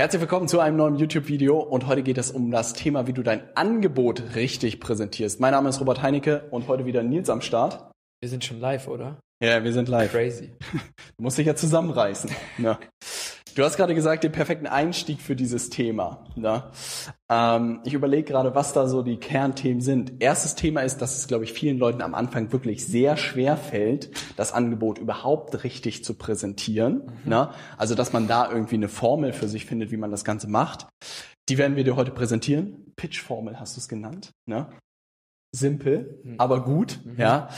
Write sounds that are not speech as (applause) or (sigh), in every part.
Herzlich willkommen zu einem neuen YouTube-Video und heute geht es um das Thema, wie du dein Angebot richtig präsentierst. Mein Name ist Robert Heinecke und heute wieder Nils am Start. Wir sind schon live, oder? Ja, wir sind live. Crazy. (laughs) Du musst dich ja zusammenreißen. Ne? Du hast gerade gesagt, den perfekten Einstieg für dieses Thema. Ne? Ähm, ich überlege gerade, was da so die Kernthemen sind. Erstes Thema ist, dass es, glaube ich, vielen Leuten am Anfang wirklich sehr schwer fällt, das Angebot überhaupt richtig zu präsentieren. Mhm. Ne? Also, dass man da irgendwie eine Formel für sich findet, wie man das Ganze macht. Die werden wir dir heute präsentieren. Pitch-Formel hast du es genannt. Ne? Simpel, mhm. aber gut, mhm. ja.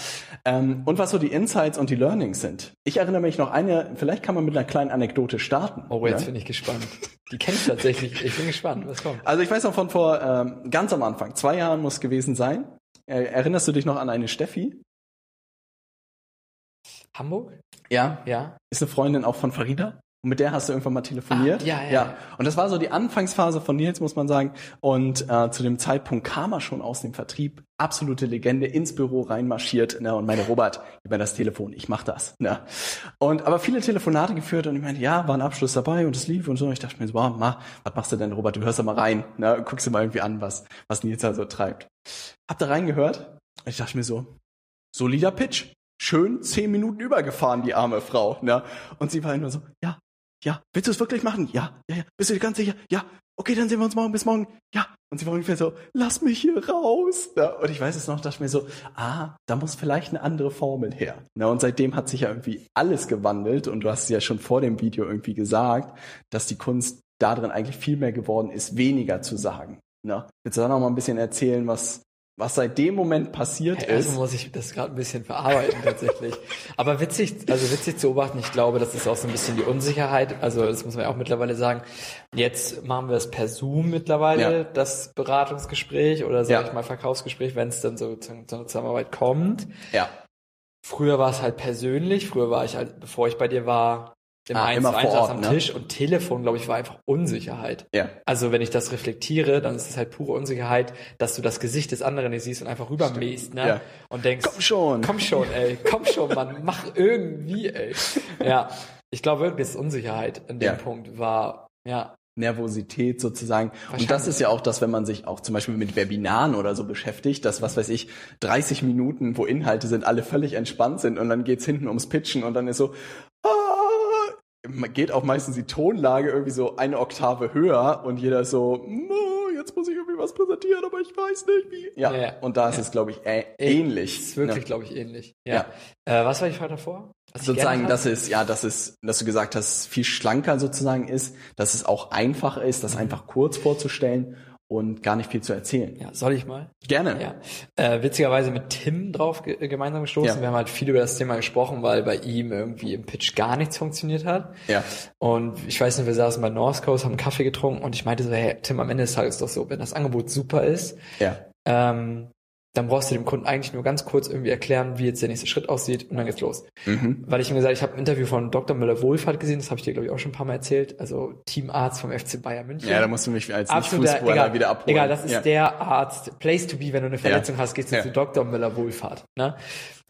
Ähm, und was so die Insights und die Learnings sind. Ich erinnere mich noch eine, vielleicht kann man mit einer kleinen Anekdote starten. Oh, jetzt ja? bin ich gespannt. Die kenne ich tatsächlich. Ich bin gespannt, was kommt. Also ich weiß noch von vor ähm, ganz am Anfang, zwei Jahren muss gewesen sein. Äh, erinnerst du dich noch an eine Steffi? Hamburg? Ja. Ja. Ist eine Freundin auch von Farida? Und mit der hast du irgendwann mal telefoniert. Ah, ja, ja, ja. Und das war so die Anfangsphase von Nils, muss man sagen. Und äh, zu dem Zeitpunkt kam er schon aus dem Vertrieb, absolute Legende, ins Büro reinmarschiert. Ne, und meine Robert, gib mir das Telefon, ich mach das. Ne. Und aber viele Telefonate geführt und ich meinte, ja, war ein Abschluss dabei und es lief und so. Und ich dachte mir so, wow, ma, was machst du denn, Robert? Du hörst da mal rein, ne, guckst dir mal irgendwie an, was, was Nils da so treibt. Hab da reingehört. Und ich dachte mir so, solider Pitch schön zehn Minuten übergefahren, die arme Frau. Ne? Und sie war nur so, ja, ja, willst du es wirklich machen? Ja, ja, ja. Bist du dir ganz sicher? Ja. Okay, dann sehen wir uns morgen. Bis morgen. Ja. Und sie war ungefähr so, lass mich hier raus. Ja, und ich weiß es noch, dachte mir so, ah, da muss vielleicht eine andere Formel her. Na, und seitdem hat sich ja irgendwie alles gewandelt. Und du hast es ja schon vor dem Video irgendwie gesagt, dass die Kunst darin eigentlich viel mehr geworden ist, weniger zu sagen. Na, willst du da noch mal ein bisschen erzählen, was, was seit dem Moment passiert hey, ist. Also muss ich das gerade ein bisschen verarbeiten tatsächlich. Aber witzig, also witzig zu beobachten, ich glaube, das ist auch so ein bisschen die Unsicherheit. Also das muss man ja auch mittlerweile sagen. Jetzt machen wir es per Zoom mittlerweile, ja. das Beratungsgespräch oder sag ja. ich mal Verkaufsgespräch, wenn es dann so zu, zu einer Zusammenarbeit kommt. Ja. Früher war es halt persönlich, früher war ich halt, bevor ich bei dir war, im ah, 1 1 am ne? Tisch und Telefon, glaube ich, war einfach Unsicherheit. Ja. Also wenn ich das reflektiere, dann ist es halt pure Unsicherheit, dass du das Gesicht des anderen nicht siehst und einfach rübermähst, ne? Ja. Und denkst, komm schon, komm schon, ey, komm schon, Mann, mach irgendwie, ey. (laughs) Ja. Ich glaube wirklich, dass Unsicherheit in dem ja. Punkt war, ja. Nervosität sozusagen. Und das ist ja auch das, wenn man sich auch zum Beispiel mit Webinaren oder so beschäftigt, dass, was weiß ich, 30 Minuten, wo Inhalte sind, alle völlig entspannt sind und dann geht's hinten ums Pitchen und dann ist so, geht auch meistens die Tonlage irgendwie so eine Oktave höher und jeder ist so, jetzt muss ich irgendwie was präsentieren, aber ich weiß nicht wie. Ja, ja. und da ist ja. es, glaube ich, äh, ähnlich. Ist wirklich, ne? glaube ich, ähnlich. Ja. ja. Äh, was war die Frage davor? Was sozusagen, dass es, ja, dass es, dass du gesagt hast, viel schlanker sozusagen ist, dass es auch einfach ist, das mhm. einfach kurz vorzustellen und gar nicht viel zu erzählen. Ja, soll ich mal? Gerne. Ja. Äh, witzigerweise mit Tim drauf ge gemeinsam gestoßen. Ja. Wir haben halt viel über das Thema gesprochen, weil bei ihm irgendwie im Pitch gar nichts funktioniert hat. Ja. Und ich weiß nicht, wir saßen bei North Coast, haben Kaffee getrunken und ich meinte so, hey, Tim, am Ende des Tages ist doch so, wenn das Angebot super ist, ja. ähm, dann brauchst du dem Kunden eigentlich nur ganz kurz irgendwie erklären, wie jetzt der nächste Schritt aussieht und dann geht's los. Mhm. Weil ich ihm gesagt, ich habe ein Interview von Dr. Müller-Wohlfahrt gesehen, das habe ich dir glaube ich auch schon ein paar Mal erzählt, also Teamarzt vom FC Bayern München. Ja, da musst du mich als Nicht-Fußballer wieder abholen. Egal, das ist ja. der Arzt, place to be, wenn du eine Verletzung ja. hast, gehst du ja. zu Dr. Müller-Wohlfahrt. Ne?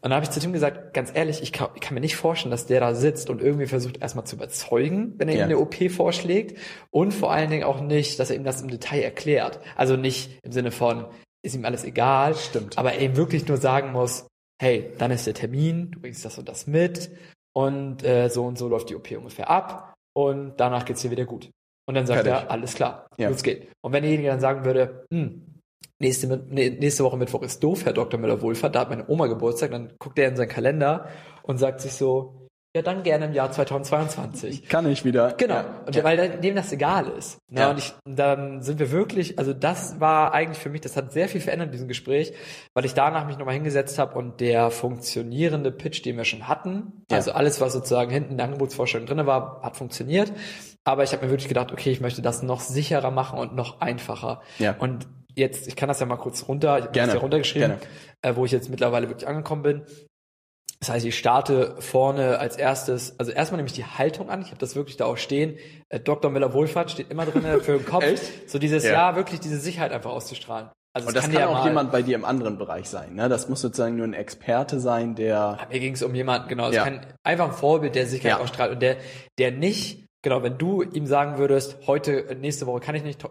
Und da habe ich zu Tim gesagt, ganz ehrlich, ich kann, ich kann, mir nicht vorstellen, dass der da sitzt und irgendwie versucht erstmal zu überzeugen, wenn er ihm eine OP vorschlägt und vor allen Dingen auch nicht, dass er ihm das im Detail erklärt. Also nicht im Sinne von, ist ihm alles egal. Stimmt. Aber er eben wirklich nur sagen muss, hey, dann ist der Termin, du bringst das und das mit und äh, so und so läuft die OP ungefähr ab und danach geht's dir wieder gut. Und dann sagt Fertig. er, alles klar, ja. los geht. Und wenn derjenige dann sagen würde, hm, nächste, nächste Woche Mittwoch ist doof, Herr Dr. Müller-Wohlfahrt, da hat meine Oma Geburtstag, dann guckt er in seinen Kalender und sagt sich so, ja, dann gerne im Jahr 2022. Kann ich wieder. Genau, ja. und weil dem das egal ist. Ne? Ja. Und ich, dann sind wir wirklich, also das war eigentlich für mich, das hat sehr viel verändert in diesem Gespräch, weil ich danach mich nochmal hingesetzt habe und der funktionierende Pitch, den wir schon hatten, ja. also alles, was sozusagen hinten in der Angebotsvorstellung drin war, hat funktioniert. Aber ich habe mir wirklich gedacht, okay, ich möchte das noch sicherer machen und noch einfacher. Ja. Und jetzt, ich kann das ja mal kurz runter, ich habe das ja runtergeschrieben, äh, wo ich jetzt mittlerweile wirklich angekommen bin. Das heißt, ich starte vorne als erstes, also erstmal nehme ich die Haltung an. Ich habe das wirklich da auch stehen. Äh, Dr. Miller Wohlfahrt steht immer drin für den Kopf. (laughs) So dieses Ja. ja. wirklich diese Sicherheit einfach auszustrahlen. Also Und das kann, dir auch mal- jemand bei dir im anderen Bereich sein. Ne? Das muss sozusagen nur ein Experte sein, der. Mir ging es um jemanden, genau. Es Ja. kann einfach ein Vorbild, der Sicherheit Ja. ausstrahlt und der, der nicht, genau, wenn du ihm sagen würdest, heute, äh, nächste Woche kann ich nicht, äh,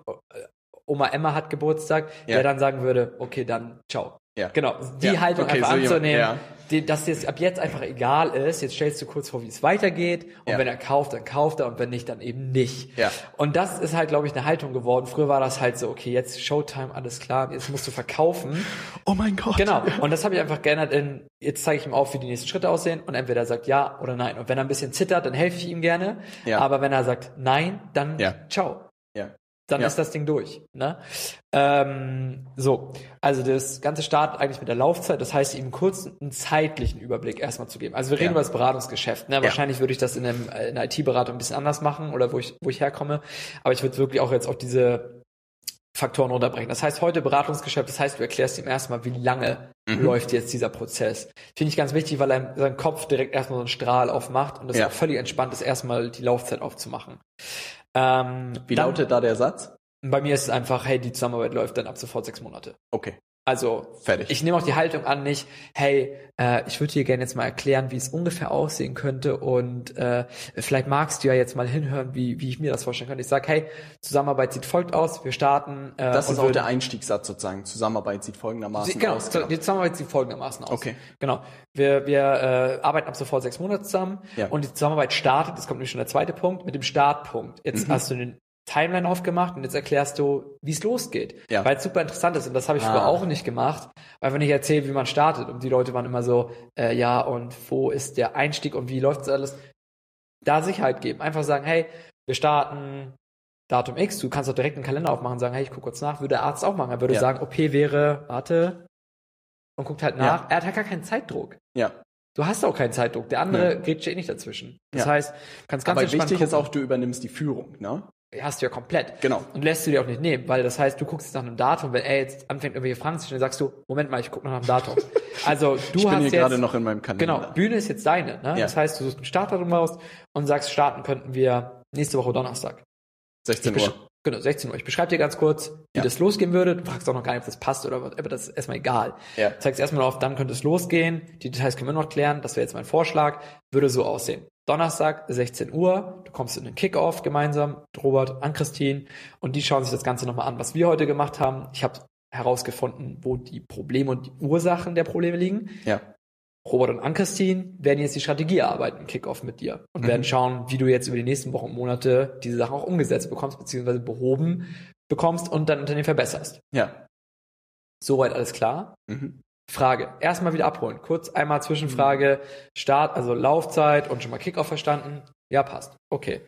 Oma Emma hat Geburtstag, Ja. der dann sagen würde, okay, dann ciao. Ja. Genau, die Ja, Haltung okay, einfach so jemand, anzunehmen, ja. Dass dir es ab jetzt einfach egal ist, jetzt stellst du kurz vor, wie es weitergeht und Ja. wenn er kauft, dann kauft er und wenn nicht, dann eben nicht. Ja. Und das ist halt, glaube ich, eine Haltung geworden. Früher war das halt so, okay, jetzt Showtime, alles klar, jetzt musst du verkaufen. (laughs) Oh mein Gott. Genau. Und das habe ich einfach geändert in, jetzt zeige ich ihm auf, wie die nächsten Schritte aussehen und entweder er sagt ja oder nein. Und wenn er ein bisschen zittert, dann helfe ich ihm gerne. Ja. Aber wenn er sagt nein, dann Ja. ciao. Ja. Dann Ja. ist das Ding durch. Ne? Ähm, so, also das Ganze startet eigentlich mit der Laufzeit. Das heißt, ihm kurz einen zeitlichen Überblick erstmal zu geben. Also wir reden Ja. über das Beratungsgeschäft. Ne? Wahrscheinlich würde ich das in, einem, in einer IT-Beratung ein bisschen anders machen oder wo ich, wo ich herkomme. Aber ich würde wirklich auch jetzt auf diese Faktoren runterbrechen. Das heißt, heute Beratungsgeschäft, das heißt, du erklärst ihm erstmal, wie lange Mhm. läuft jetzt dieser Prozess. Finde ich ganz wichtig, weil er sein Kopf direkt erstmal so einen Strahl aufmacht und es Ja. auch völlig entspannt ist, erstmal die Laufzeit aufzumachen. Ähm, Wie dann- lautet da der Satz? Bei mir ist es einfach, hey, die Zusammenarbeit läuft dann ab sofort sechs Monate. Okay, Also fertig. ich nehme auch die Haltung an, nicht, hey, äh, ich würde dir gerne jetzt mal erklären, wie es ungefähr aussehen könnte und äh, vielleicht magst du ja jetzt mal hinhören, wie, wie ich mir das vorstellen könnte. Ich sage, hey, Zusammenarbeit sieht folgt aus, wir starten. Äh, das ist auch der Einstiegssatz sozusagen. Zusammenarbeit sieht folgendermaßen genau, aus. die Zusammenarbeit sieht folgendermaßen aus. Okay. Genau. Wir, wir äh, arbeiten ab sofort sechs Monate zusammen Ja. und die Zusammenarbeit startet, das kommt nämlich schon der zweite Punkt, mit dem Startpunkt. Jetzt Mhm. hast du den Timeline aufgemacht und jetzt erklärst du, wie es losgeht. Ja. Weil es super interessant ist und das habe ich Ah. früher auch nicht gemacht, weil wenn ich erzähle, wie man startet und die Leute waren immer so, äh, ja und wo ist der Einstieg und wie läuft das alles, da Sicherheit geben. Einfach sagen, hey, wir starten Datum X, du kannst auch direkt einen Kalender aufmachen und sagen, hey, ich gucke kurz nach, würde der Arzt auch machen. Er würde Ja. sagen, OP wäre, warte, und guckt halt nach. Er hat halt gar keinen Zeitdruck. Ja. Du hast auch keinen Zeitdruck. Der andere grätscht eh nicht dazwischen. Das Ja. heißt, du kannst ganz Aber wichtig ist gucken. auch, du übernimmst die Führung, ne? Hast du ja komplett. Genau. Und lässt du dir auch nicht nehmen, weil das heißt, du guckst jetzt nach einem Datum, wenn er jetzt anfängt, irgendwelche Fragen zu stellen, sagst du, Moment mal, ich gucke noch nach dem Datum. (laughs) Also du ich bin hast hier jetzt, gerade noch in meinem Kalender. genau, Bühne ist jetzt deine. Ne? Ja. Das heißt, du suchst ein Startdatum raus und sagst, starten könnten wir nächste Woche Donnerstag. 16 Ich Uhr. Genau, 16 Uhr. Ich beschreibe dir ganz kurz, wie Ja. das losgehen würde. Du fragst auch noch gar nicht, ob das passt oder was, aber das ist erstmal egal. Ja. Zeigst erstmal auf, dann könnte es losgehen. Die Details können wir noch klären. Das wäre jetzt mein Vorschlag. Würde so aussehen. Donnerstag, 16 Uhr. Du kommst in den Kickoff gemeinsam. mit Robert, an Christine. Und die schauen sich das Ganze nochmal an, was wir heute gemacht haben. Ich habe herausgefunden, wo die Probleme und die Ursachen der Probleme liegen. Ja. Robert und Ann-Christine werden jetzt die Strategie erarbeiten im Kickoff mit dir und Mhm. werden schauen, wie du jetzt über die nächsten Wochen und Monate diese Sachen auch umgesetzt bekommst, beziehungsweise behoben bekommst und dein Unternehmen verbesserst. Ja. Soweit alles klar? Mhm. Frage. Erstmal wieder abholen. Kurz einmal Zwischenfrage. Start, also Laufzeit und schon mal Kickoff verstanden. Ja, passt. Okay.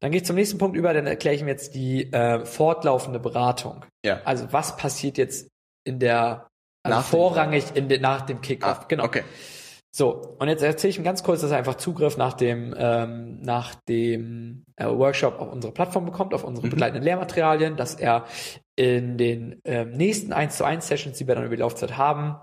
Dann gehe ich zum nächsten Punkt über, dann erkläre ich mir jetzt die äh, fortlaufende Beratung. Ja. Also was passiert jetzt in der, also vorrangig in de, nach dem Kickoff. Ah, genau. Okay. So, und jetzt erzähle ich ihm ganz kurz, dass er einfach Zugriff nach dem, ähm, nach dem äh, Workshop auf unsere Plattform bekommt, auf unsere Mhm. begleitenden Lehrmaterialien, dass er in den ähm, nächsten 1 zu 1 Sessions, die wir dann über die Laufzeit haben,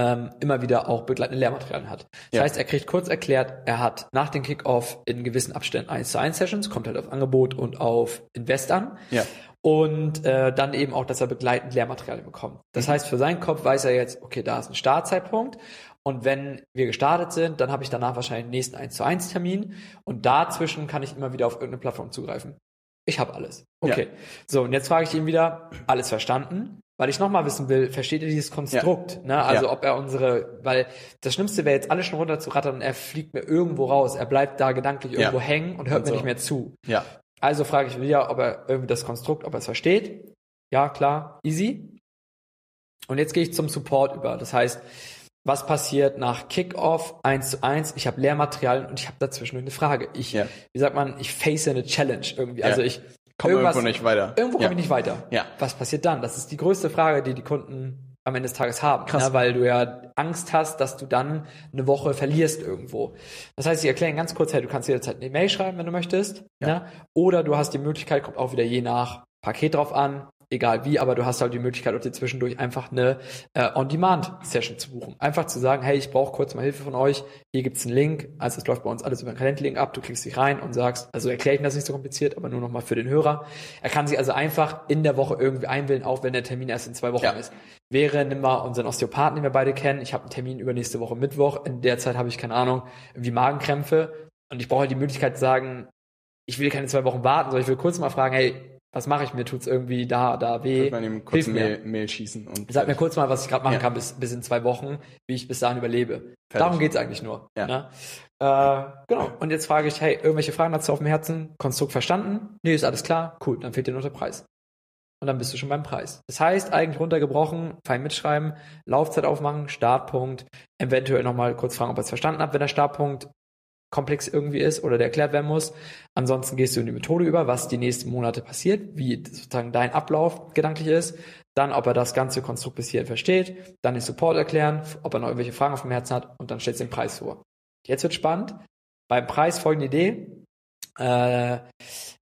ähm, immer wieder auch begleitende Lehrmaterialien hat. Das Ja. heißt, er kriegt kurz erklärt, er hat nach dem Kickoff in gewissen Abständen 1 zu 1 Sessions, kommt halt auf Angebot und auf Invest an Ja. und äh, dann eben auch, dass er begleitend Lehrmaterialien bekommt. Das Mhm. heißt, für seinen Kopf weiß er jetzt, okay, da ist ein Startzeitpunkt und wenn wir gestartet sind, dann habe ich danach wahrscheinlich den nächsten 1 zu 1 Termin und dazwischen kann ich immer wieder auf irgendeine Plattform zugreifen. Ich habe alles. Okay. So, und jetzt frage ich ihn wieder, alles verstanden? Weil ich nochmal wissen will, versteht er dieses Konstrukt? Ne? Also Ja. ob er unsere, weil das Schlimmste wäre jetzt alles schon runter zu rattern und er fliegt mir irgendwo raus. Er bleibt da gedanklich Ja. irgendwo hängen und hört Also. mir nicht mehr zu. Ja. Also frage ich wieder, ob er irgendwie das Konstrukt, ob er es versteht. Ja, klar, easy. Und jetzt gehe ich zum Support über. Das heißt, was passiert nach Kickoff 1 zu 1? Ich habe Lehrmaterialien und ich habe dazwischen eine Frage. Ich, Ja. wie sagt man, ich face eine Challenge irgendwie. Ja. Also ich Komm irgendwas- irgendwo nicht weiter. Irgendwo ja. komme ich nicht weiter. Ja. Was passiert dann? Das ist die größte Frage, die die Kunden am Ende des Tages haben, Krass. ne? weil du ja Angst hast, dass du dann eine Woche verlierst irgendwo. Das heißt, ich erkläre ganz kurz, hey, du kannst jederzeit eine Mail schreiben, wenn du möchtest, Ja. ne? oder du hast die Möglichkeit, kommt auch wieder je nach Paket drauf an, egal wie, aber du hast halt die Möglichkeit, auch dir zwischendurch einfach eine äh, On-Demand-Session zu buchen. Einfach zu sagen, hey, ich brauche kurz mal Hilfe von euch, hier gibt's einen Link, also es läuft bei uns alles über einen Kalenderlink ab, du klickst dich rein und sagst, also erkläre ich das nicht so kompliziert, aber nur nochmal für den Hörer. Er kann sich also einfach in der Woche irgendwie einwählen, auch wenn der Termin erst in zwei Wochen ja. ist. Wäre, nimm mal unseren Osteopathen, den wir beide kennen, ich habe einen Termin übernächste Woche Mittwoch, in der Zeit habe ich, keine Ahnung, irgendwie Magenkrämpfe und ich brauche halt die Möglichkeit zu sagen, ich will keine zwei Wochen warten, sondern ich will kurz mal fragen, hey, was mache ich? Mir tut's irgendwie da, da weh. Ich man ihm kurz Mail, Mail, schießen und. Sag mir kurz mal, was ich gerade machen ja. kann bis, bis in zwei Wochen, wie ich bis dahin überlebe. Fertig. Darum geht's eigentlich nur. Ja. Ne? Äh, genau. Und jetzt frage ich, hey, irgendwelche Fragen dazu auf dem Herzen? Konstrukt verstanden? Nee, ist alles klar. Cool, dann fehlt dir nur der Preis. Und dann bist du schon beim Preis. Das heißt, eigentlich runtergebrochen, fein mitschreiben, Laufzeit aufmachen, Startpunkt, eventuell nochmal kurz fragen, ob er es verstanden hat, wenn der Startpunkt komplex irgendwie ist oder der erklärt werden muss. Ansonsten gehst du in die Methode über, was die nächsten Monate passiert, wie sozusagen dein Ablauf gedanklich ist, dann, ob er das ganze Konstrukt bis hierhin versteht, dann den Support erklären, ob er noch irgendwelche Fragen auf dem Herzen hat und dann stellst du den Preis vor. Jetzt wird spannend. Beim Preis folgende Idee. Äh,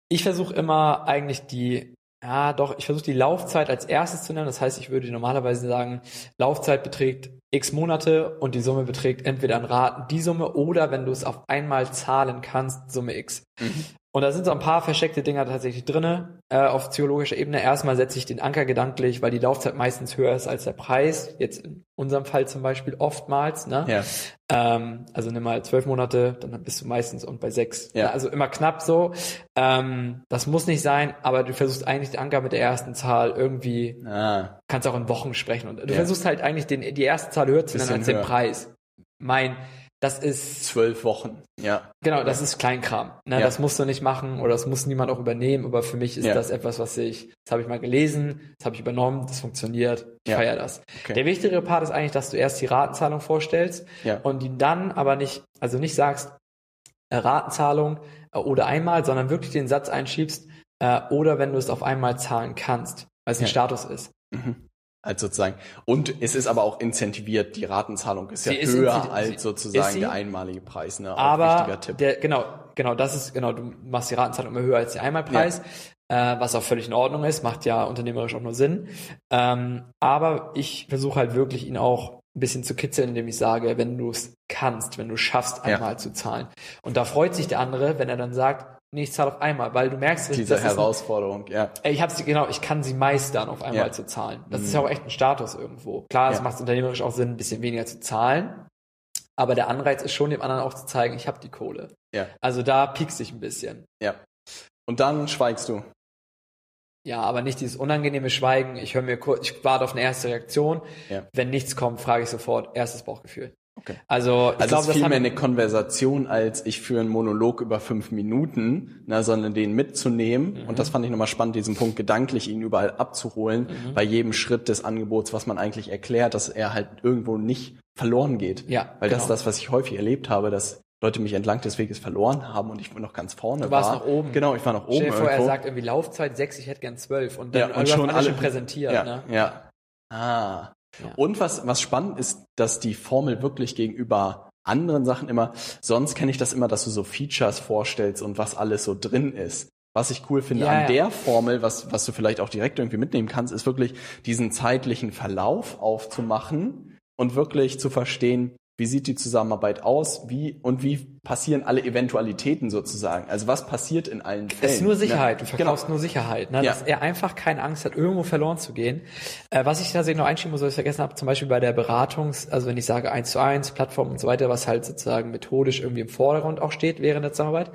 ich versuche immer eigentlich die ja, doch, ich versuche die Laufzeit als erstes zu nennen. Das heißt, ich würde normalerweise sagen, Laufzeit beträgt x Monate und die Summe beträgt entweder an Raten die Summe oder wenn du es auf einmal zahlen kannst, Summe x. Mhm. Und da sind so ein paar versteckte Dinger tatsächlich drinne äh, auf psychologischer Ebene. Erstmal setze ich den Anker gedanklich, weil die Laufzeit meistens höher ist als der Preis. Jetzt in unserem Fall zum Beispiel oftmals. Ne? Ja. Ähm, also nimm mal zwölf Monate, dann bist du meistens und bei sechs. Ja. Also immer knapp so. Ähm, das muss nicht sein, aber du versuchst eigentlich den Anker mit der ersten Zahl irgendwie, ah. kannst auch in Wochen sprechen. Und du ja. versuchst halt eigentlich den, die erste Zahl höher zu nennen als höher. den Preis. Mein das ist zwölf Wochen. Ja. Genau, das ist Kleinkram. Ne, ja. Das musst du nicht machen oder das muss niemand auch übernehmen. Aber für mich ist ja. das etwas, was ich, das habe ich mal gelesen, das habe ich übernommen, das funktioniert. Ich ja. feiere das. Okay. Der wichtigere Part ist eigentlich, dass du erst die Ratenzahlung vorstellst ja. und die dann aber nicht, also nicht sagst äh, Ratenzahlung äh, oder einmal, sondern wirklich den Satz einschiebst äh, oder wenn du es auf einmal zahlen kannst, weil es ein Status ist. Mhm als sozusagen. Und es ist aber auch incentiviert, die Ratenzahlung ist sie ja ist höher als sozusagen der einmalige Preis. Ne? Auch aber der, genau, genau, das ist, genau, du machst die Ratenzahlung immer höher als der Einmalpreis, ja. äh, was auch völlig in Ordnung ist, macht ja unternehmerisch auch nur Sinn. Ähm, aber ich versuche halt wirklich ihn auch ein bisschen zu kitzeln, indem ich sage, wenn du es kannst, wenn du schaffst, einmal ja. zu zahlen. Und da freut sich der andere, wenn er dann sagt, nee, ich zahle auf einmal, weil du merkst, diese Herausforderung, ein, ja. Ich habe sie genau, ich kann sie meistern, auf einmal ja. zu zahlen. Das mhm. ist ja auch echt ein Status irgendwo. Klar, es ja. macht unternehmerisch auch Sinn, ein bisschen weniger zu zahlen, aber der Anreiz ist schon dem anderen auch zu zeigen, ich habe die Kohle. Ja. Also da piekst dich ein bisschen. Ja. Und dann schweigst du. Ja, aber nicht dieses unangenehme Schweigen. Ich höre mir kurz, ich warte auf eine erste Reaktion. Ja. Wenn nichts kommt, frage ich sofort erstes Bauchgefühl. Okay. Also, also glaube, es ist viel mehr eine Konversation, als ich für einen Monolog über fünf Minuten, na, sondern den mitzunehmen. Mhm. Und das fand ich nochmal spannend, diesen Punkt gedanklich ihn überall abzuholen, mhm. bei jedem Schritt des Angebots, was man eigentlich erklärt, dass er halt irgendwo nicht verloren geht. Ja. Weil genau. das ist das, was ich häufig erlebt habe, dass Leute mich entlang des Weges verloren haben und ich noch ganz vorne war. Du warst war. noch oben. Genau, ich war noch oben. Stell dir vor, er sagt irgendwie Laufzeit sechs, ich hätte gern zwölf und dann ja, und schon alle schon präsentiert. Ja, ne? ja. Ah, und was, was spannend ist, dass die Formel wirklich gegenüber anderen Sachen immer, sonst kenne ich das immer, dass du so Features vorstellst und was alles so drin ist. Was ich cool finde ja, an der Formel, was, was du vielleicht auch direkt irgendwie mitnehmen kannst, ist wirklich diesen zeitlichen Verlauf aufzumachen und wirklich zu verstehen, wie sieht die Zusammenarbeit aus? Wie und wie passieren alle Eventualitäten sozusagen? Also was passiert in allen Fällen? Es ist nur Sicherheit. Ne? Du verkaufst genau. nur Sicherheit. Ne? Ja. Dass er einfach keine Angst hat, irgendwo verloren zu gehen. Äh, was ich tatsächlich noch einschieben muss, was ich vergessen habe, zum Beispiel bei der Beratungs-, also wenn ich sage eins zu eins, Plattform und so weiter, was halt sozusagen methodisch irgendwie im Vordergrund auch steht während der Zusammenarbeit,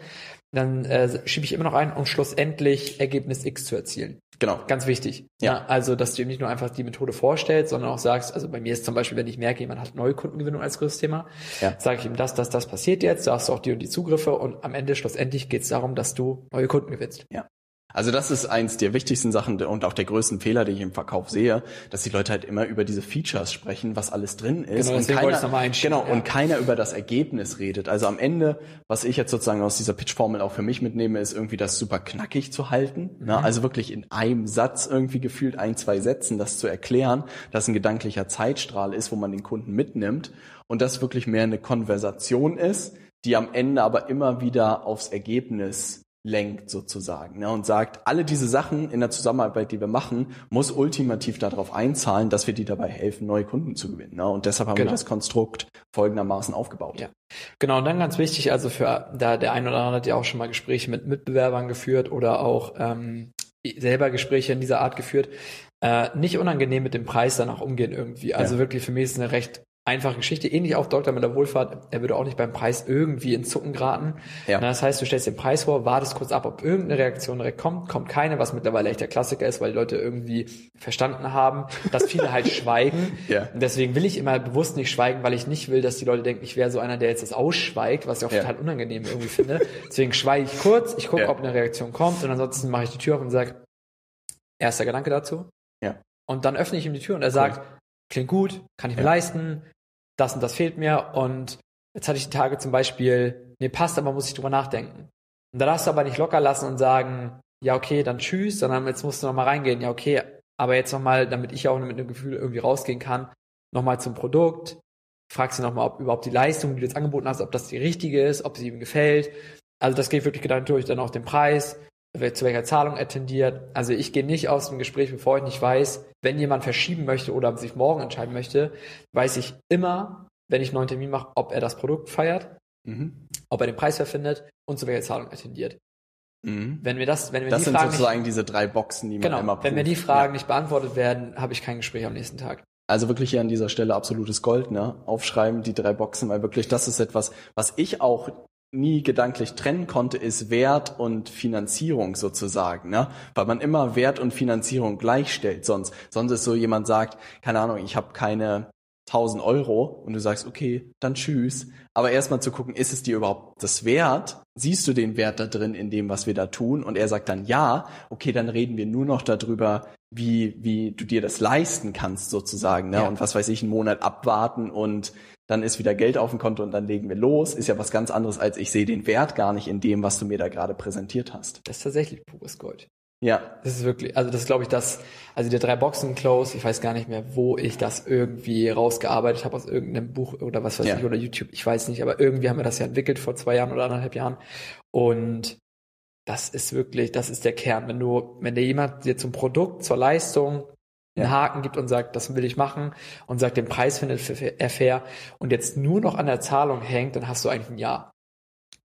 dann äh, schiebe ich immer noch ein, um schlussendlich Ergebnis X zu erzielen. Genau. Ganz wichtig. Ja. ja. Also, dass du ihm nicht nur einfach die Methode vorstellst, sondern auch sagst, also bei mir ist zum Beispiel, wenn ich merke, jemand hat neue Kundengewinnung als größtes Thema, ja. sage ich ihm, das, das, das passiert jetzt, da hast du auch die und die Zugriffe und am Ende schlussendlich geht es darum, dass du neue Kunden gewinnst. Ja. Also das ist eins der wichtigsten Sachen und auch der größten Fehler, die ich im Verkauf sehe, dass die Leute halt immer über diese Features sprechen, was alles drin ist. Genau, und keiner, genau, ja. und keiner über das Ergebnis redet. Also am Ende, was ich jetzt sozusagen aus dieser Pitch-Formel auch für mich mitnehme, ist irgendwie das super knackig zu halten. Mhm. Ne? Also wirklich in einem Satz irgendwie gefühlt ein, zwei Sätzen das zu erklären, dass ein gedanklicher Zeitstrahl ist, wo man den Kunden mitnimmt und das wirklich mehr eine Konversation ist, die am Ende aber immer wieder aufs Ergebnis lenkt sozusagen ne, und sagt, alle diese Sachen in der Zusammenarbeit, die wir machen, muss ultimativ darauf einzahlen, dass wir die dabei helfen, neue Kunden zu gewinnen. Ne? Und deshalb haben genau. wir das Konstrukt folgendermaßen aufgebaut. Ja. Genau, und dann ganz wichtig, also für da der ein oder andere hat ja auch schon mal Gespräche mit Mitbewerbern geführt oder auch ähm, selber Gespräche in dieser Art geführt. Äh, nicht unangenehm mit dem Preis danach umgehen irgendwie. Also ja. wirklich für mich ist eine recht einfache Geschichte. Ähnlich auch Doktor mit der Wohlfahrt. Er würde auch nicht beim Preis irgendwie in Zucken geraten. Ja. Das heißt, du stellst den Preis vor, wartest kurz ab, ob irgendeine Reaktion direkt kommt. Kommt keine, was mittlerweile echt der Klassiker ist, weil die Leute irgendwie verstanden haben, dass viele halt (laughs) schweigen. Ja. Und deswegen will ich immer bewusst nicht schweigen, weil ich nicht will, dass die Leute denken, ich wäre so einer, der jetzt das ausschweigt, was ich auch ja. total unangenehm irgendwie finde. Deswegen schweige ich kurz, ich gucke, ja. ob eine Reaktion kommt und ansonsten mache ich die Tür auf und sage, erster Gedanke dazu. Ja. Und dann öffne ich ihm die Tür und er cool. Klingt gut, kann ich mir leisten, das und das fehlt mir. Und jetzt hatte ich die Tage zum Beispiel, nee, passt, aber muss ich drüber nachdenken. Und da darfst du aber nicht locker lassen und sagen, ja, okay, dann tschüss, sondern jetzt musst du nochmal reingehen, ja, okay, aber jetzt nochmal, damit ich auch mit einem Gefühl irgendwie rausgehen kann, nochmal zum Produkt, fragst du nochmal, ob überhaupt die Leistung, die du jetzt angeboten hast, ob das die richtige ist, ob sie ihm gefällt. Also das geht wirklich durch, dann auch den Preis, zu welcher Zahlung er tendiert. Also ich gehe nicht aus dem Gespräch, bevor ich nicht weiß, wenn jemand verschieben möchte oder sich morgen entscheiden möchte, weiß ich immer, wenn ich einen neuen Termin mache, ob er das Produkt feiert, mhm. ob er den Preis verfindet und zu welcher Zahlung er tendiert. Mhm. Wenn wir das, wenn wir das die sind Fragen sozusagen nicht, diese drei Boxen, die man genau, immer prüft. Wenn mir die Fragen ja. nicht beantwortet werden, habe ich kein Gespräch am nächsten Tag. Also wirklich hier an dieser Stelle absolutes Gold, ne? Aufschreiben, die drei Boxen, weil wirklich das ist etwas, was ich auch nie gedanklich trennen konnte, ist Wert und Finanzierung sozusagen, ne? Weil man immer Wert und Finanzierung gleichstellt. Sonst, sonst ist so jemand sagt, keine Ahnung, ich habe keine 1000 Euro und du sagst, okay, dann tschüss. Aber erstmal zu gucken, ist es dir überhaupt das wert? Siehst du den Wert da drin in dem, was wir da tun? Und er sagt dann ja, okay, dann reden wir nur noch darüber, wie, wie du dir das leisten kannst sozusagen. Ne? Ja. Und was weiß ich, einen Monat abwarten und dann ist wieder Geld auf dem Konto und dann legen wir los, ist ja was ganz anderes, als ich sehe den Wert gar nicht in dem, was du mir da gerade präsentiert hast. Das ist tatsächlich pures Gold. Ja. Das ist wirklich, also das ist, glaube ich, das, also der drei Boxen Close, ich weiß gar nicht mehr, wo ich das irgendwie rausgearbeitet habe aus irgendeinem Buch oder was weiß ja. ich, oder YouTube, ich weiß nicht, aber irgendwie haben wir das ja entwickelt vor zwei Jahren oder anderthalb Jahren. Und das ist wirklich, das ist der Kern. Wenn du, wenn dir jemand dir zum Produkt, zur Leistung einen Haken gibt und sagt, das will ich machen und sagt, den Preis findet er fair und jetzt nur noch an der Zahlung hängt, dann hast du eigentlich ein Ja.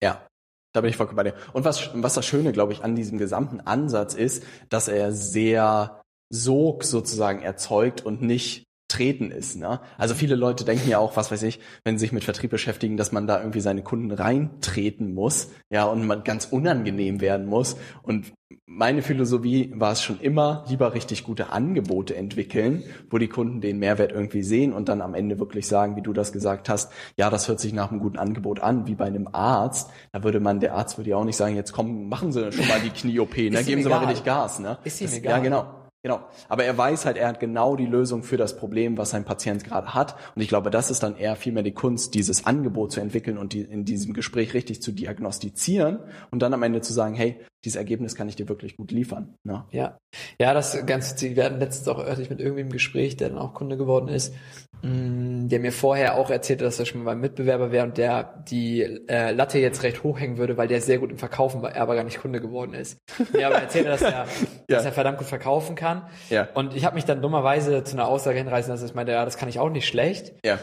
Ja. Da bin ich vollkommen bei dir. Und was, was das Schöne, glaube ich, an diesem gesamten Ansatz ist, dass er sehr Sog sozusagen erzeugt und nicht treten ist. Ne? Also viele Leute denken ja auch, was weiß ich, wenn sie sich mit Vertrieb beschäftigen, dass man da irgendwie seine Kunden reintreten muss, ja, und man ganz unangenehm werden muss. Und meine Philosophie war es schon immer, lieber richtig gute Angebote entwickeln, wo die Kunden den Mehrwert irgendwie sehen und dann am Ende wirklich sagen, wie du das gesagt hast, ja, das hört sich nach einem guten Angebot an, wie bei einem Arzt. Da würde man, der Arzt würde ja auch nicht sagen, jetzt komm, machen Sie schon mal die Knie-OP, ne? geben Sie mal richtig Gas. Ne? Ist ihm das, egal. Ja, genau. Genau. Aber er weiß halt, er hat genau die Lösung für das Problem, was sein Patient gerade hat. Und ich glaube, das ist dann eher vielmehr die Kunst, dieses Angebot zu entwickeln und die, in diesem Gespräch richtig zu diagnostizieren und dann am Ende zu sagen, hey, dieses Ergebnis kann ich dir wirklich gut liefern. Ne? Ja. Ja, das ganz, wir hatten letztens auch örtlich mit irgendwem Gespräch, der dann auch Kunde geworden ist, mm, der mir vorher auch erzählte, dass er schon mal beim Mitbewerber wäre und der die äh, Latte jetzt recht hoch hängen würde, weil der sehr gut im Verkaufen war, er aber gar nicht Kunde geworden ist. Ja, aber er erzählte, dass er, (laughs) ja. dass er verdammt gut verkaufen kann kann. Ja. Und ich habe mich dann dummerweise zu einer Aussage hinreißen lassen, dass ich meinte, ja, das kann ich auch nicht schlecht. Ja.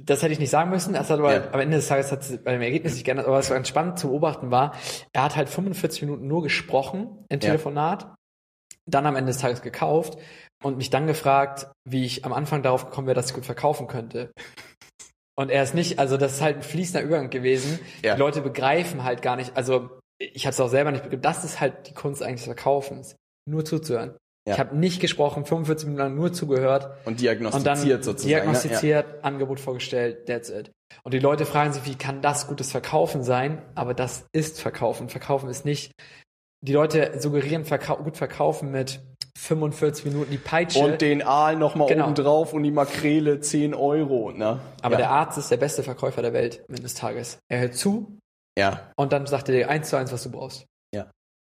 Das hätte ich nicht sagen müssen. Das hat aber ja. am Ende des Tages hat es bei dem Ergebnis nicht geändert. Aber was ganz spannend zu beobachten war, er hat halt 45 Minuten nur gesprochen im Telefonat, ja. dann am Ende des Tages gekauft und mich dann gefragt, wie ich am Anfang darauf gekommen wäre, dass ich gut verkaufen könnte. Und er ist nicht, also das ist halt ein fließender Übergang gewesen. Ja. Die Leute begreifen halt gar nicht, also ich habe es auch selber nicht begriffen, das ist halt die Kunst eigentlich des Verkaufens nur zuzuhören. Ja. Ich habe nicht gesprochen, 45 Minuten lang nur zugehört. Und diagnostiziert und sozusagen. Diagnostiziert, ja. Angebot vorgestellt, that's it. Und die Leute fragen sich, wie kann das gutes Verkaufen sein? Aber das ist Verkaufen. Verkaufen ist nicht. Die Leute suggerieren verkau gut verkaufen mit 45 Minuten die Peitsche. Und den Aal nochmal genau. oben drauf und die Makrele 10 Euro. Ne? Aber ja. der Arzt ist der beste Verkäufer der Welt, am Ende des Tages. Er hört zu. Ja. Und dann sagt er dir eins zu eins, was du brauchst.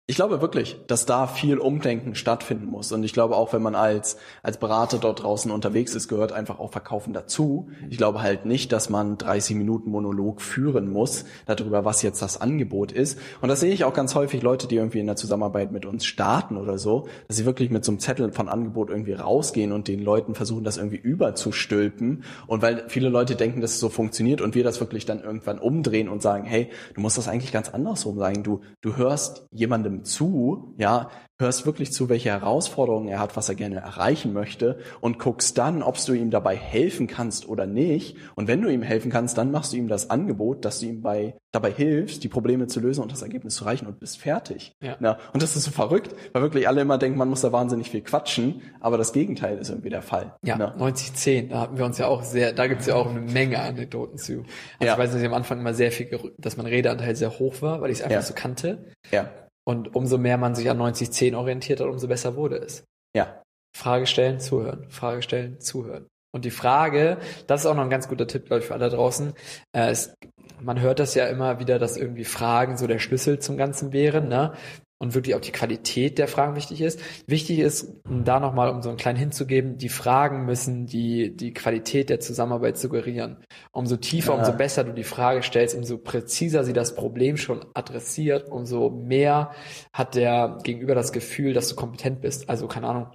Ich glaube wirklich, dass da viel Umdenken stattfinden muss. Und ich glaube auch, wenn man als, als Berater dort draußen unterwegs ist, gehört einfach auch Verkaufen dazu. Ich glaube halt nicht, dass man 30 Minuten Monolog führen muss darüber, was jetzt das Angebot ist. Und das sehe ich auch ganz häufig Leute, die irgendwie in der Zusammenarbeit mit uns starten oder so, dass sie wirklich mit so einem Zettel von Angebot irgendwie rausgehen und den Leuten versuchen, das irgendwie überzustülpen. Und weil viele Leute denken, dass es so funktioniert und wir das wirklich dann irgendwann umdrehen und sagen, hey, du musst das eigentlich ganz andersrum sagen. Du, du hörst jemandem zu, ja, hörst wirklich zu, welche Herausforderungen er hat, was er gerne erreichen möchte und guckst dann, ob du ihm dabei helfen kannst oder nicht. Und wenn du ihm helfen kannst, dann machst du ihm das Angebot, dass du ihm bei, dabei hilfst, die Probleme zu lösen und das Ergebnis zu erreichen und bist fertig. Ja. Na, und das ist so verrückt, weil wirklich alle immer denken, man muss da wahnsinnig viel quatschen, aber das Gegenteil ist irgendwie der Fall. Ja, 90-10, da hatten wir uns ja auch sehr, da gibt's ja auch eine Menge Anekdoten zu. Also ja. ich weiß, dass ich am Anfang immer sehr viel, dass mein Redeanteil sehr hoch war, weil ich es einfach ja. so kannte. Ja. Und umso mehr man sich an 90-10 orientiert hat, umso besser wurde es. Ja. Frage stellen, zuhören. Frage stellen, zuhören. Und die Frage, das ist auch noch ein ganz guter Tipp, glaube ich, für alle draußen. Äh, es, man hört das ja immer wieder, dass irgendwie Fragen so der Schlüssel zum Ganzen wären. Ne? Und wirklich auch die Qualität der Fragen wichtig ist. Wichtig ist, da nochmal, um so einen kleinen hinzugeben, die Fragen müssen die, die Qualität der Zusammenarbeit suggerieren. Umso tiefer, ja. umso besser du die Frage stellst, umso präziser sie das Problem schon adressiert, umso mehr hat der Gegenüber das Gefühl, dass du kompetent bist. Also, keine Ahnung,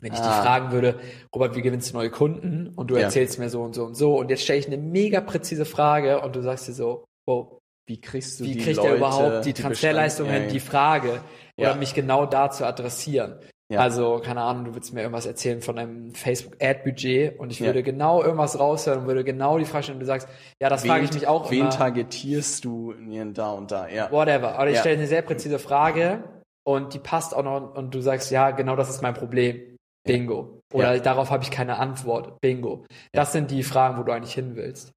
wenn ich ah. dich fragen würde, Robert, wie gewinnst du neue Kunden? Und du ja. erzählst mir so und so und so. Und jetzt stelle ich eine mega präzise Frage und du sagst dir so, wow, wie kriegst du wie die kriegt Leute, er überhaupt die Transferleistungen, die, die Frage oder ja. mich genau da zu adressieren. Ja. Also, keine Ahnung, du würdest mir irgendwas erzählen von einem Facebook-Ad-Budget und ich würde ja. genau irgendwas raushören und würde genau die Frage stellen und du sagst, ja, das wen, frage ich mich auch wen immer. Wen targetierst du da und da, ja. Whatever. Aber ich stelle eine sehr präzise Frage und die passt auch noch und du sagst, ja, genau das ist mein Problem. Bingo. Oder darauf habe ich keine Antwort. Bingo. Das sind die Fragen, wo du eigentlich hin willst.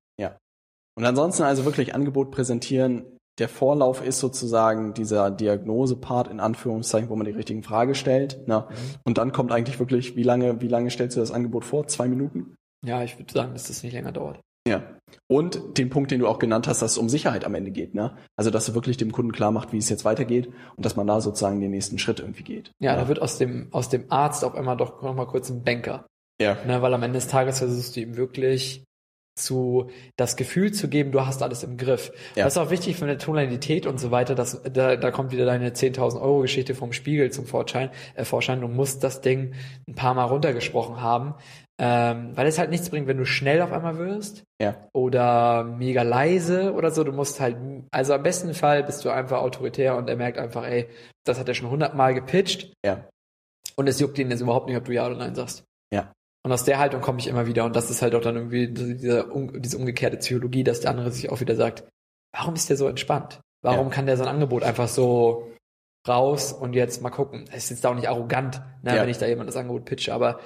Und ansonsten also wirklich Angebot präsentieren. Der Vorlauf ist sozusagen dieser Diagnose-Part in Anführungszeichen, wo man die richtigen Frage stellt. Ne? Mhm. Und dann kommt eigentlich wirklich, wie lange, wie lange stellst du das Angebot vor? Zwei Minuten? Ja, ich würde sagen, dass das nicht länger dauert. Ja. Und den Punkt, den du auch genannt hast, dass es um Sicherheit am Ende geht, ne? Also, dass du wirklich dem Kunden klar macht, wie es jetzt weitergeht und dass man da sozusagen den nächsten Schritt irgendwie geht. Ja, ja. da wird aus dem, aus dem Arzt auf einmal doch nochmal kurz ein Banker. Ja. Ne, weil am Ende des Tages versuchst du ihm wirklich zu das Gefühl zu geben, du hast alles im Griff. Ja. Das ist auch wichtig für eine Tonalität und so weiter, dass da, da kommt wieder deine 10.000 Euro Geschichte vom Spiegel zum Vorschein. Äh, Vorschein. Du musst das Ding ein paar Mal runtergesprochen haben, ähm, weil es halt nichts bringt, wenn du schnell auf einmal wirst ja. oder mega leise oder so. Du musst halt, also am besten Fall bist du einfach autoritär und er merkt einfach, ey, das hat er schon hundertmal gepitcht. Ja. Und es juckt ihn jetzt überhaupt nicht, ob du ja oder nein sagst. Ja. Und aus der Haltung komme ich immer wieder. Und das ist halt auch dann irgendwie diese, diese umgekehrte Psychologie, dass der andere sich auch wieder sagt, warum ist der so entspannt? Warum ja. kann der sein Angebot einfach so raus und jetzt mal gucken? Es ist jetzt auch nicht arrogant, ne, ja. wenn ich da jemand das Angebot pitche, aber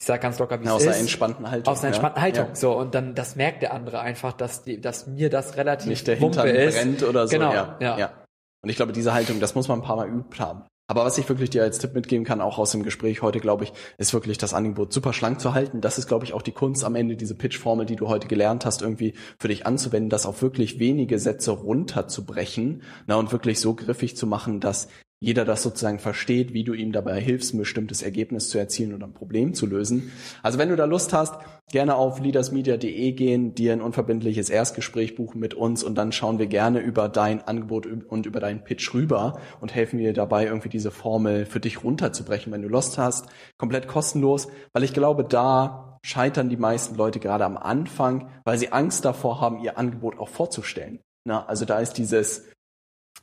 ich sag ganz locker, wie es ist. Aus einer entspannten Haltung. Aus einer entspannten ja. Haltung. So, und dann, das merkt der andere einfach, dass die, dass mir das relativ Nicht der Hintern ist. brennt oder so. Genau, ja. ja. Und ich glaube, diese Haltung, das muss man ein paar Mal übt haben. Aber was ich wirklich dir als Tipp mitgeben kann, auch aus dem Gespräch heute, glaube ich, ist wirklich das Angebot super schlank zu halten. Das ist, glaube ich, auch die Kunst am Ende, diese Pitch-Formel, die du heute gelernt hast, irgendwie für dich anzuwenden, das auf wirklich wenige Sätze runterzubrechen na, und wirklich so griffig zu machen, dass jeder das sozusagen versteht, wie du ihm dabei hilfst, ein bestimmtes Ergebnis zu erzielen oder ein Problem zu lösen. Also wenn du da Lust hast, gerne auf leadersmedia.de gehen, dir ein unverbindliches Erstgespräch buchen mit uns und dann schauen wir gerne über dein Angebot und über deinen Pitch rüber und helfen dir dabei, irgendwie diese Formel für dich runterzubrechen, wenn du Lust hast. Komplett kostenlos, weil ich glaube, da scheitern die meisten Leute gerade am Anfang, weil sie Angst davor haben, ihr Angebot auch vorzustellen. Na, also da ist dieses,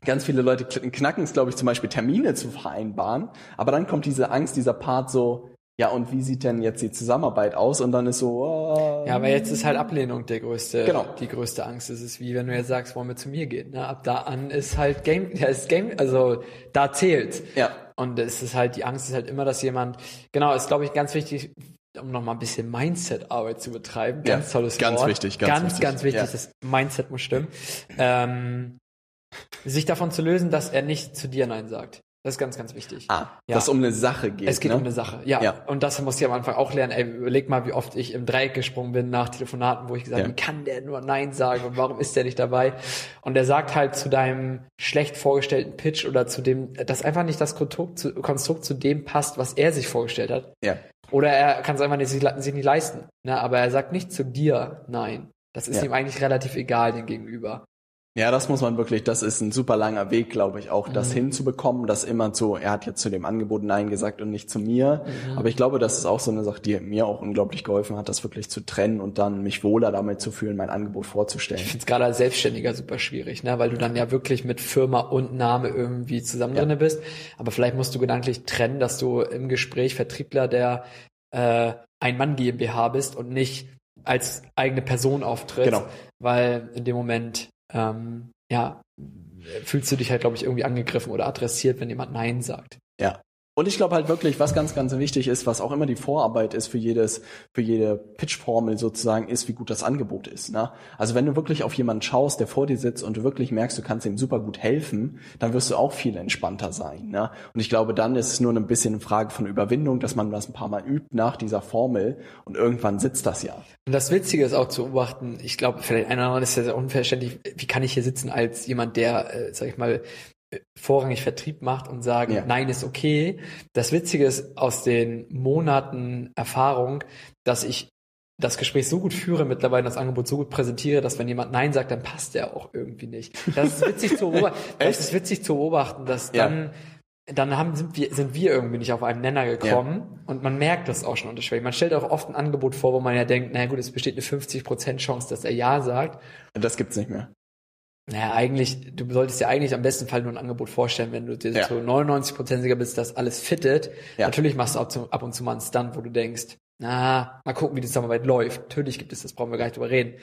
Ganz viele Leute knacken es, glaube ich, zum Beispiel Termine zu vereinbaren. Aber dann kommt diese Angst, dieser Part so, ja, und wie sieht denn jetzt die Zusammenarbeit aus? Und dann ist so, oh, Ja, aber jetzt ist halt Ablehnung der größte, genau. die größte Angst. Es ist wie wenn du jetzt sagst, wollen wir zu mir gehen. Ne? Ab da an ist halt Game, ja, ist Game, also da zählt. Ja. Und es ist halt, die Angst ist halt immer, dass jemand, genau, ist glaube ich ganz wichtig, um nochmal ein bisschen Mindset-Arbeit zu betreiben. Ganz ja, tolles ganz Wort. Wichtig, ganz, ganz wichtig, ganz wichtig. Ja. Das Mindset muss stimmen. Ähm, sich davon zu lösen, dass er nicht zu dir Nein sagt. Das ist ganz, ganz wichtig. Ah, ja. dass es um eine Sache geht. Es geht ne? um eine Sache, ja. ja. Und das musste ich am Anfang auch lernen. Ey, überleg mal, wie oft ich im Dreieck gesprungen bin nach Telefonaten, wo ich gesagt habe, ja. wie kann der nur Nein sagen und warum ist der nicht dabei? Und er sagt halt zu deinem schlecht vorgestellten Pitch oder zu dem, dass einfach nicht das Konstrukt zu, Konstrukt zu dem passt, was er sich vorgestellt hat. Ja. Oder er kann es einfach nicht, sich nicht leisten. Ne? Aber er sagt nicht zu dir Nein. Das ist ja. ihm eigentlich relativ egal, den Gegenüber. Ja, das muss man wirklich, das ist ein super langer Weg, glaube ich, auch das mhm. hinzubekommen, dass immer so, er hat jetzt zu dem Angebot Nein gesagt und nicht zu mir. Mhm. Aber ich glaube, das ist auch so eine Sache, die mir auch unglaublich geholfen hat, das wirklich zu trennen und dann mich wohler damit zu fühlen, mein Angebot vorzustellen. Ich finde es gerade als Selbstständiger super schwierig, ne? weil du dann ja wirklich mit Firma und Name irgendwie zusammen ja. drinne bist. Aber vielleicht musst du gedanklich trennen, dass du im Gespräch Vertriebler der äh, ein Mann GmbH bist und nicht als eigene Person auftrittst. Genau. Weil in dem Moment ähm, ja, fühlst du dich halt, glaube ich, irgendwie angegriffen oder adressiert, wenn jemand Nein sagt. Ja. Und ich glaube halt wirklich, was ganz, ganz wichtig ist, was auch immer die Vorarbeit ist für jedes, für jede Pitch-Formel sozusagen, ist, wie gut das Angebot ist. Ne? Also wenn du wirklich auf jemanden schaust, der vor dir sitzt und du wirklich merkst, du kannst ihm super gut helfen, dann wirst du auch viel entspannter sein. Ne? Und ich glaube, dann ist es nur ein bisschen eine Frage von Überwindung, dass man das ein paar Mal übt nach dieser Formel und irgendwann sitzt das ja. Und das Witzige ist auch zu beobachten, ich glaube, vielleicht einer ist ja sehr unverständlich, wie kann ich hier sitzen als jemand, der, äh, sag ich mal, vorrangig Vertrieb macht und sagen, ja. nein, ist okay. Das Witzige ist aus den Monaten Erfahrung, dass ich das Gespräch so gut führe, mittlerweile das Angebot so gut präsentiere, dass wenn jemand Nein sagt, dann passt der auch irgendwie nicht. Das ist witzig zu beobachten, (laughs) das ist witzig zu beobachten, dass ja. dann dann haben, sind, wir, sind wir irgendwie nicht auf einen Nenner gekommen ja. und man merkt das auch schon unterschwellig. Man stellt auch oft ein Angebot vor, wo man ja denkt, naja gut, es besteht eine 50% Chance, dass er Ja sagt. Das gibt's nicht mehr. Naja, eigentlich, du solltest dir eigentlich am besten Fall nur ein Angebot vorstellen, wenn du dir ja. so 99% sicher bist, dass alles fittet. Ja. Natürlich machst du auch ab und zu mal einen Stunt, wo du denkst, na, mal gucken, wie die Zusammenarbeit läuft. Natürlich gibt es das, brauchen wir gar nicht drüber reden.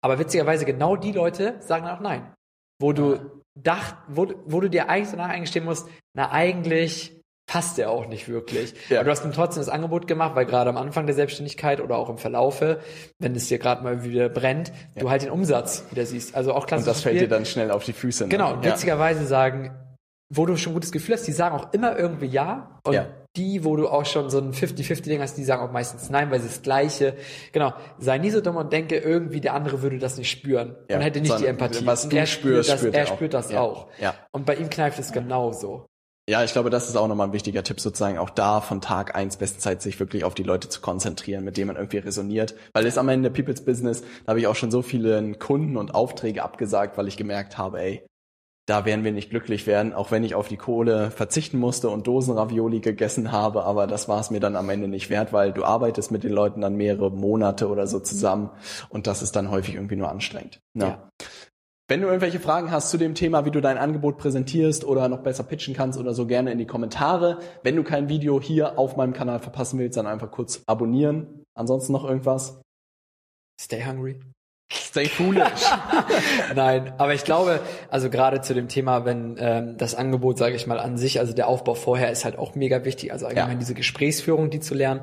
Aber witzigerweise, genau die Leute sagen dann auch nein. Wo du dacht, wo, wo du dir eigentlich danach eingestehen musst, na, eigentlich passt der auch nicht wirklich. Ja. Aber du hast ihm trotzdem das Angebot gemacht, weil gerade am Anfang der Selbstständigkeit oder auch im Verlaufe, wenn es dir gerade mal wieder brennt, ja. du halt den Umsatz wieder siehst. Also auch klassisch. Und das fällt dir dann schnell auf die Füße. Ne? Genau, ja. witzigerweise sagen, wo du schon ein gutes Gefühl hast, die sagen auch immer irgendwie ja. Und ja. die, wo du auch schon so ein 50-50-Ding hast, die sagen auch meistens nein, weil sie das Gleiche. Genau. Sei nie so dumm und denke, irgendwie der andere würde das nicht spüren. Ja. Und hätte nicht so, die Empathie. Was du er spürst, spürt das, spürt er, spürt das auch. Ja. Und bei ihm kneift es genauso. Ja, ich glaube, das ist auch nochmal ein wichtiger Tipp, sozusagen auch da von Tag eins besten Zeit sich wirklich auf die Leute zu konzentrieren, mit denen man irgendwie resoniert. Weil es am Ende People's Business, da habe ich auch schon so viele Kunden und Aufträge abgesagt, weil ich gemerkt habe, ey, da werden wir nicht glücklich werden, auch wenn ich auf die Kohle verzichten musste und Dosenravioli gegessen habe, aber das war es mir dann am Ende nicht wert, weil du arbeitest mit den Leuten dann mehrere Monate oder so zusammen und das ist dann häufig irgendwie nur anstrengend. Ja. ja. Wenn du irgendwelche Fragen hast zu dem Thema, wie du dein Angebot präsentierst oder noch besser pitchen kannst oder so, gerne in die Kommentare. Wenn du kein Video hier auf meinem Kanal verpassen willst, dann einfach kurz abonnieren. Ansonsten noch irgendwas? Stay hungry. Stay foolish. (laughs) Nein, aber ich glaube, also gerade zu dem Thema, wenn ähm, das Angebot, sage ich mal, an sich, also der Aufbau vorher ist halt auch mega wichtig, also allgemein ja. diese Gesprächsführung, die zu lernen.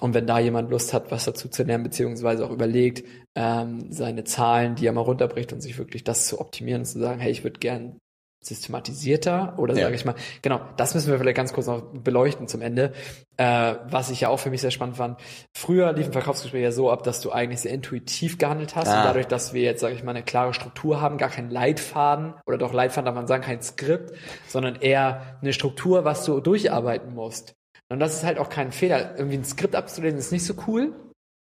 Und wenn da jemand Lust hat, was dazu zu lernen, beziehungsweise auch überlegt, ähm, seine Zahlen, die er mal runterbricht und sich wirklich das zu optimieren und zu sagen, hey, ich würde gern systematisierter oder ja. sage ich mal, genau, das müssen wir vielleicht ganz kurz noch beleuchten zum Ende, äh, was ich ja auch für mich sehr spannend fand. Früher liefen Verkaufsgespräche ja so ab, dass du eigentlich sehr intuitiv gehandelt hast ah. und dadurch, dass wir jetzt, sage ich mal, eine klare Struktur haben, gar keinen Leitfaden oder doch Leitfaden darf man sagen, kein Skript, sondern eher eine Struktur, was du durcharbeiten musst. Und das ist halt auch kein Fehler. Irgendwie ein Skript abzulesen ist nicht so cool,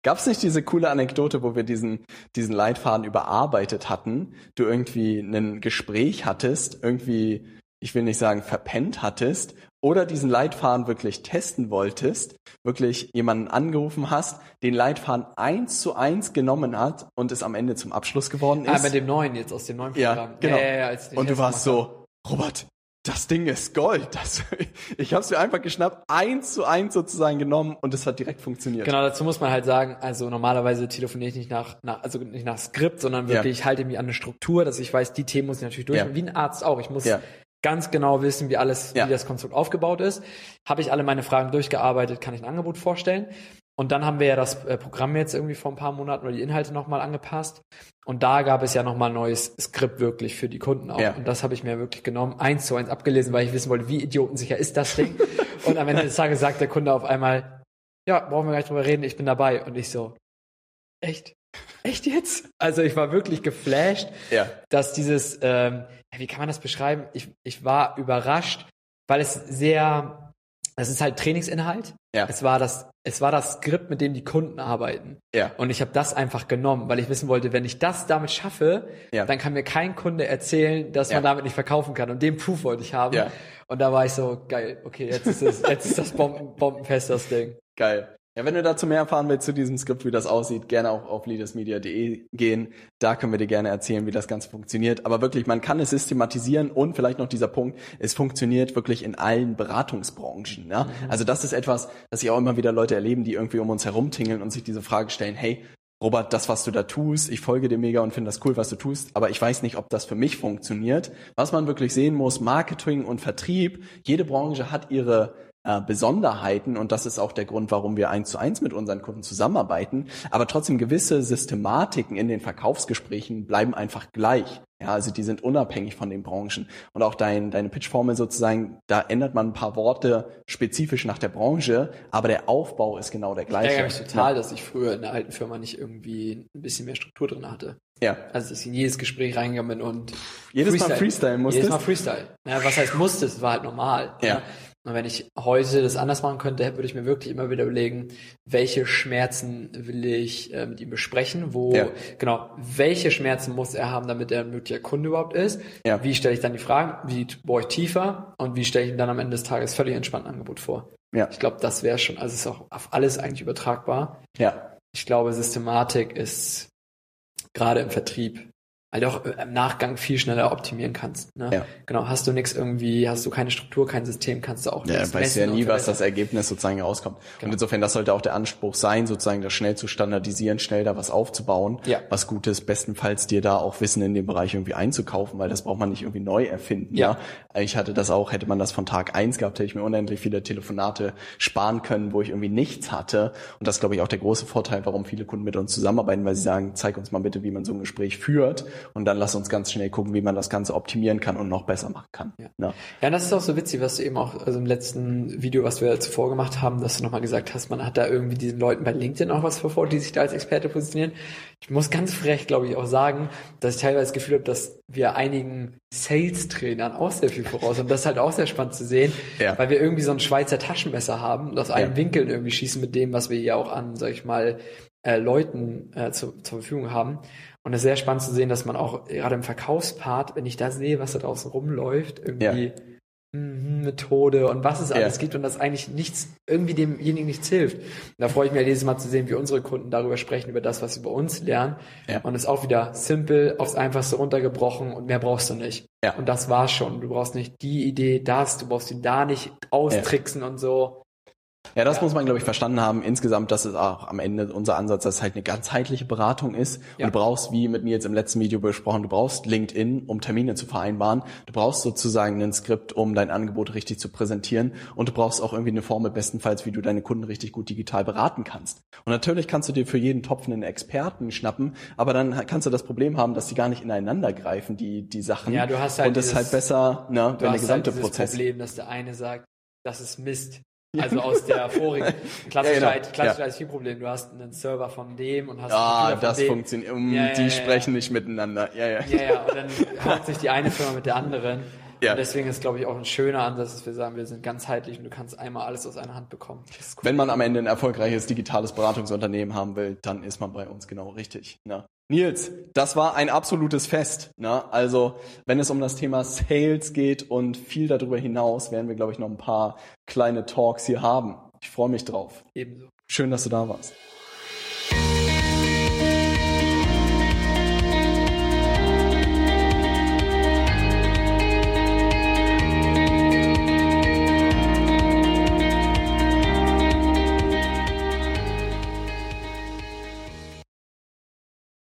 Gab es nicht diese coole Anekdote, wo wir diesen, diesen Leitfaden überarbeitet hatten, du irgendwie ein Gespräch hattest, irgendwie, ich will nicht sagen verpennt hattest, oder diesen Leitfaden wirklich testen wolltest, wirklich jemanden angerufen hast, den Leitfaden eins zu eins genommen hat und es am Ende zum Abschluss geworden ah, ist. Ah, mit dem neuen jetzt aus dem neuen Programm. Ja, genau. Ja, ja, ja, und du warst so, Robert, das Ding ist Gold. Das, (laughs) ich habe es mir einfach geschnappt, eins zu eins sozusagen genommen und es hat direkt funktioniert. Genau, dazu muss man halt sagen, also normalerweise telefoniere ich nicht nach, nach also nicht nach Skript, sondern wirklich ja. halte mich an eine Struktur, dass ich weiß, die Themen muss ich natürlich durch. Ja. Wie ein Arzt auch. Ich muss ja. ganz genau wissen, wie alles, wie das Konstrukt aufgebaut ist. Habe ich alle meine Fragen durchgearbeitet, kann ich ein Angebot vorstellen. Und dann haben wir ja das äh, Programm jetzt irgendwie vor ein paar Monaten oder die Inhalte nochmal angepasst. Und da gab es ja nochmal ein neues Skript wirklich für die Kunden auch. Ja. Und das habe ich mir wirklich genommen, eins zu eins abgelesen, weil ich wissen wollte, wie idiotensicher ist das Ding. (laughs) und am Ende des Tages sagt der Kunde auf einmal, ja, brauchen wir gar nicht drüber reden, ich bin dabei. Und ich so, echt? Echt jetzt? Also ich war wirklich geflasht, ja. dass dieses, ähm, wie kann man das beschreiben? Ich, ich war überrascht, weil es sehr es ist halt Trainingsinhalt. Ja. Es war das, es war das Skript, mit dem die Kunden arbeiten. Ja. Und ich habe das einfach genommen, weil ich wissen wollte, wenn ich das damit schaffe, ja. dann kann mir kein Kunde erzählen, dass ja. man damit nicht verkaufen kann. Und den Proof wollte ich haben. Ja. Und da war ich so, geil, okay, jetzt ist es, jetzt ist das Bomben, bombenfest, das Ding. Geil. Ja, wenn du dazu mehr erfahren willst zu diesem Skript, wie das aussieht, gerne auch auf leadersmedia.de gehen. Da können wir dir gerne erzählen, wie das Ganze funktioniert. Aber wirklich, man kann es systematisieren und vielleicht noch dieser Punkt, es funktioniert wirklich in allen Beratungsbranchen. Ja? Mhm. Also das ist etwas, das ich auch immer wieder Leute erleben, die irgendwie um uns herumtingeln und sich diese Frage stellen, hey, Robert, das, was du da tust, ich folge dir mega und finde das cool, was du tust, aber ich weiß nicht, ob das für mich funktioniert. Was man wirklich sehen muss, Marketing und Vertrieb, jede Branche hat ihre äh, Besonderheiten und das ist auch der Grund, warum wir eins zu eins mit unseren Kunden zusammenarbeiten. Aber trotzdem gewisse Systematiken in den Verkaufsgesprächen bleiben einfach gleich. Ja, also die sind unabhängig von den Branchen. Und auch dein, deine Pitchformel sozusagen, da ändert man ein paar Worte spezifisch nach der Branche, aber der Aufbau ist genau der gleiche. Ich ärgere mich total, ja. dass ich früher in der alten Firma nicht irgendwie ein bisschen mehr Struktur drin hatte. Ja. Also dass ich in jedes Gespräch reingegangen bin und jedes Freestyle, Mal Freestyle musstest. Jedes Mal Freestyle. Ja, was heißt musste? Es war halt normal. Ja. ja. Und wenn ich heute das anders machen könnte, würde ich mir wirklich immer wieder überlegen, welche Schmerzen will ich äh, mit ihm besprechen, wo, ja. genau, welche Schmerzen muss er haben, damit er ein möglicher Kunde überhaupt ist, ja. wie stelle ich dann die Fragen, wie bohre ich tiefer und wie stelle ich ihm dann am Ende des Tages völlig entspannt ein Angebot vor. Ja. Ich glaube, das wäre schon, also es ist auch auf alles eigentlich übertragbar. Ja. Ich glaube, Systematik ist gerade im Vertrieb halt auch äh, im Nachgang viel schneller optimieren kannst. Ne? Ja. Genau, hast du nichts irgendwie, hast du keine Struktur, kein System, kannst du auch ja, nichts weißt ja nie, was das Ergebnis sozusagen rauskommt. Genau. Und insofern, das sollte auch der Anspruch sein, sozusagen das schnell zu standardisieren, schnell da was aufzubauen, ja. was Gutes, bestenfalls dir da auch Wissen in dem Bereich irgendwie einzukaufen, weil das braucht man nicht irgendwie neu erfinden. Ja. ja? Ich hatte das auch, hätte man das von Tag eins gehabt, hätte ich mir unendlich viele Telefonate sparen können, wo ich irgendwie nichts hatte. Und das glaube ich auch der große Vorteil, warum viele Kunden mit uns zusammenarbeiten, weil sie sagen, zeig uns mal bitte, wie man so ein Gespräch führt und dann lass uns ganz schnell gucken, wie man das Ganze optimieren kann und noch besser machen kann. Ja, ja. ja das ist auch so witzig, was du eben auch also im letzten Video, was wir zuvor gemacht haben, dass du nochmal gesagt hast, man hat da irgendwie diesen Leuten bei LinkedIn auch was vor, die sich da als Experte positionieren. Ich muss ganz frech, glaube ich, auch sagen, dass ich teilweise das Gefühl habe, dass wir einigen Sales-Trainern auch sehr viel voraus haben. Das ist halt auch sehr spannend zu sehen, ja. weil wir irgendwie so ein Schweizer Taschenmesser haben und aus einem ja. Winkel irgendwie schießen mit dem, was wir hier auch an, sag ich mal, äh, Leuten äh, zu, zur Verfügung haben. Und es ist sehr spannend zu sehen, dass man auch gerade im Verkaufspart, wenn ich da sehe, was da draußen rumläuft, irgendwie ja. mh, Methode und was es alles ja. gibt und das eigentlich nichts, irgendwie demjenigen nichts hilft. Und da freue ich mich jedes Mal zu sehen, wie unsere Kunden darüber sprechen, über das, was sie bei uns lernen. Ja. Und es ist auch wieder simpel, aufs Einfachste runtergebrochen und mehr brauchst du nicht. Ja. Und das war's schon. Du brauchst nicht die Idee, das, du brauchst ihn da nicht austricksen und so. Ja, das ja. muss man, glaube ich, verstanden haben. Insgesamt, dass es auch am Ende unser Ansatz, dass es halt eine ganzheitliche Beratung ist. Ja. du brauchst, wie mit mir jetzt im letzten Video besprochen, du brauchst LinkedIn, um Termine zu vereinbaren. Du brauchst sozusagen ein Skript, um dein Angebot richtig zu präsentieren. Und du brauchst auch irgendwie eine Formel bestenfalls, wie du deine Kunden richtig gut digital beraten kannst. Und natürlich kannst du dir für jeden Topf einen Experten schnappen, aber dann kannst du das Problem haben, dass die gar nicht ineinander greifen, die, die Sachen. Ja, du hast halt Und es ist halt besser, ne, wenn der gesamte halt Prozess. Problem, dass der eine sagt, das ist Mist (laughs) also aus der vorigen klassische, ja, genau. klassische ja. IT-Problem. Du hast einen Server von dem und hast Ah, das funktioniert. Um, ja, die sprechen nicht miteinander. Ja, ja. Ja, ja. Und dann haut sich die eine Firma mit der anderen. Ja. Und deswegen ist, glaube ich, auch ein schöner Ansatz, dass wir sagen, wir sind ganzheitlich und du kannst einmal alles aus einer Hand bekommen. Wenn man am Ende ein erfolgreiches digitales Beratungsunternehmen haben will, dann ist man bei uns genau richtig. Ne? Nils, das war ein absolutes Fest. Ne? Also, wenn es um das Thema Sales geht und viel darüber hinaus, werden wir, glaube ich, noch ein paar kleine Talks hier haben. Ich freue mich drauf. Ebenso. Schön, dass du da warst.